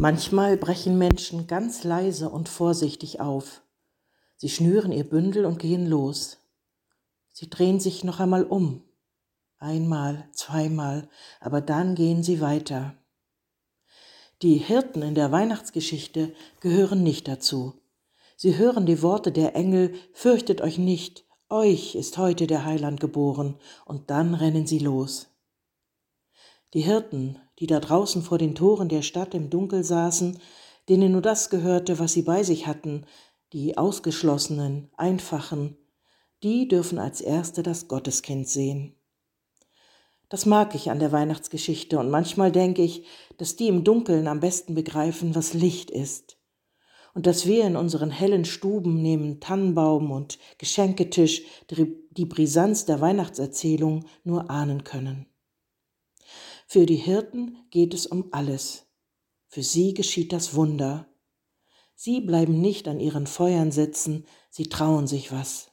Manchmal brechen Menschen ganz leise und vorsichtig auf. Sie schnüren ihr Bündel und gehen los. Sie drehen sich noch einmal um. Einmal, zweimal, aber dann gehen sie weiter. Die Hirten in der Weihnachtsgeschichte gehören nicht dazu. Sie hören die Worte der Engel, fürchtet euch nicht, euch ist heute der Heiland geboren, und dann rennen sie los. Die Hirten, die da draußen vor den Toren der Stadt im Dunkel saßen, denen nur das gehörte, was sie bei sich hatten, die Ausgeschlossenen, Einfachen, die dürfen als Erste das Gotteskind sehen. Das mag ich an der Weihnachtsgeschichte und manchmal denke ich, dass die im Dunkeln am besten begreifen, was Licht ist. Und dass wir in unseren hellen Stuben neben Tannenbaum und Geschenketisch die Brisanz der Weihnachtserzählung nur ahnen können. Für die Hirten geht es um alles. Für sie geschieht das Wunder. Sie bleiben nicht an ihren Feuern sitzen, sie trauen sich was.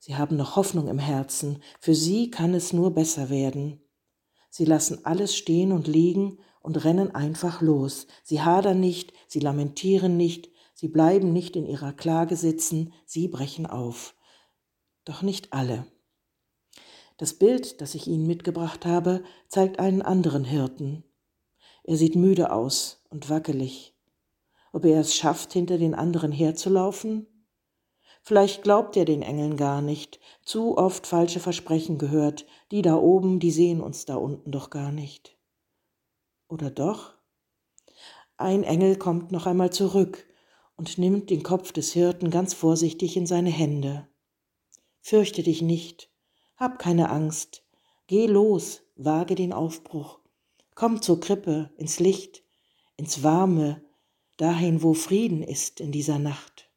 Sie haben noch Hoffnung im Herzen, für sie kann es nur besser werden. Sie lassen alles stehen und liegen und rennen einfach los. Sie hadern nicht, sie lamentieren nicht, sie bleiben nicht in ihrer Klage sitzen, sie brechen auf. Doch nicht alle. Das Bild, das ich Ihnen mitgebracht habe, zeigt einen anderen Hirten. Er sieht müde aus und wackelig. Ob er es schafft, hinter den anderen herzulaufen? Vielleicht glaubt er den Engeln gar nicht, zu oft falsche Versprechen gehört, die da oben, die sehen uns da unten doch gar nicht. Oder doch? Ein Engel kommt noch einmal zurück und nimmt den Kopf des Hirten ganz vorsichtig in seine Hände. Fürchte dich nicht, hab keine Angst. Geh los, wage den Aufbruch. Komm zur Krippe, ins Licht, ins Warme, dahin, wo Frieden ist in dieser Nacht.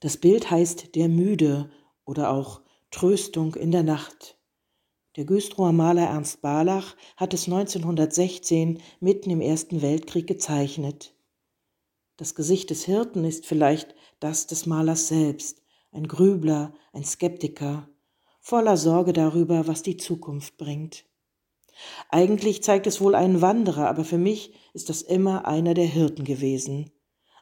Das Bild heißt Der Müde oder auch Tröstung in der Nacht. Der Güstrower Maler Ernst Barlach hat es 1916 mitten im Ersten Weltkrieg gezeichnet. Das Gesicht des Hirten ist vielleicht das des Malers selbst, ein Grübler, ein Skeptiker, voller Sorge darüber, was die Zukunft bringt. Eigentlich zeigt es wohl einen Wanderer, aber für mich ist das immer einer der Hirten gewesen.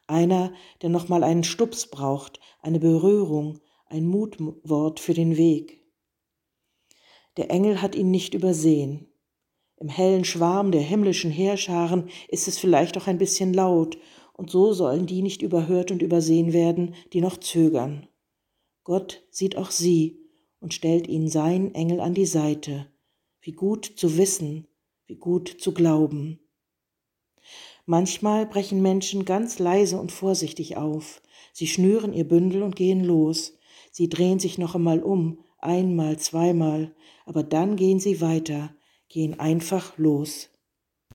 Einer, der nochmal einen Stups braucht, eine Berührung, ein Mutwort für den Weg. Der Engel hat ihn nicht übersehen. Im hellen Schwarm der himmlischen Heerscharen ist es vielleicht auch ein bisschen laut, und so sollen die nicht überhört und übersehen werden, die noch zögern. Gott sieht auch sie und stellt ihnen seinen Engel an die Seite. Wie gut zu wissen, wie gut zu glauben. Manchmal brechen Menschen ganz leise und vorsichtig auf. Sie schnüren ihr Bündel und gehen los. Sie drehen sich noch einmal um, einmal, zweimal, aber dann gehen sie weiter, gehen einfach los.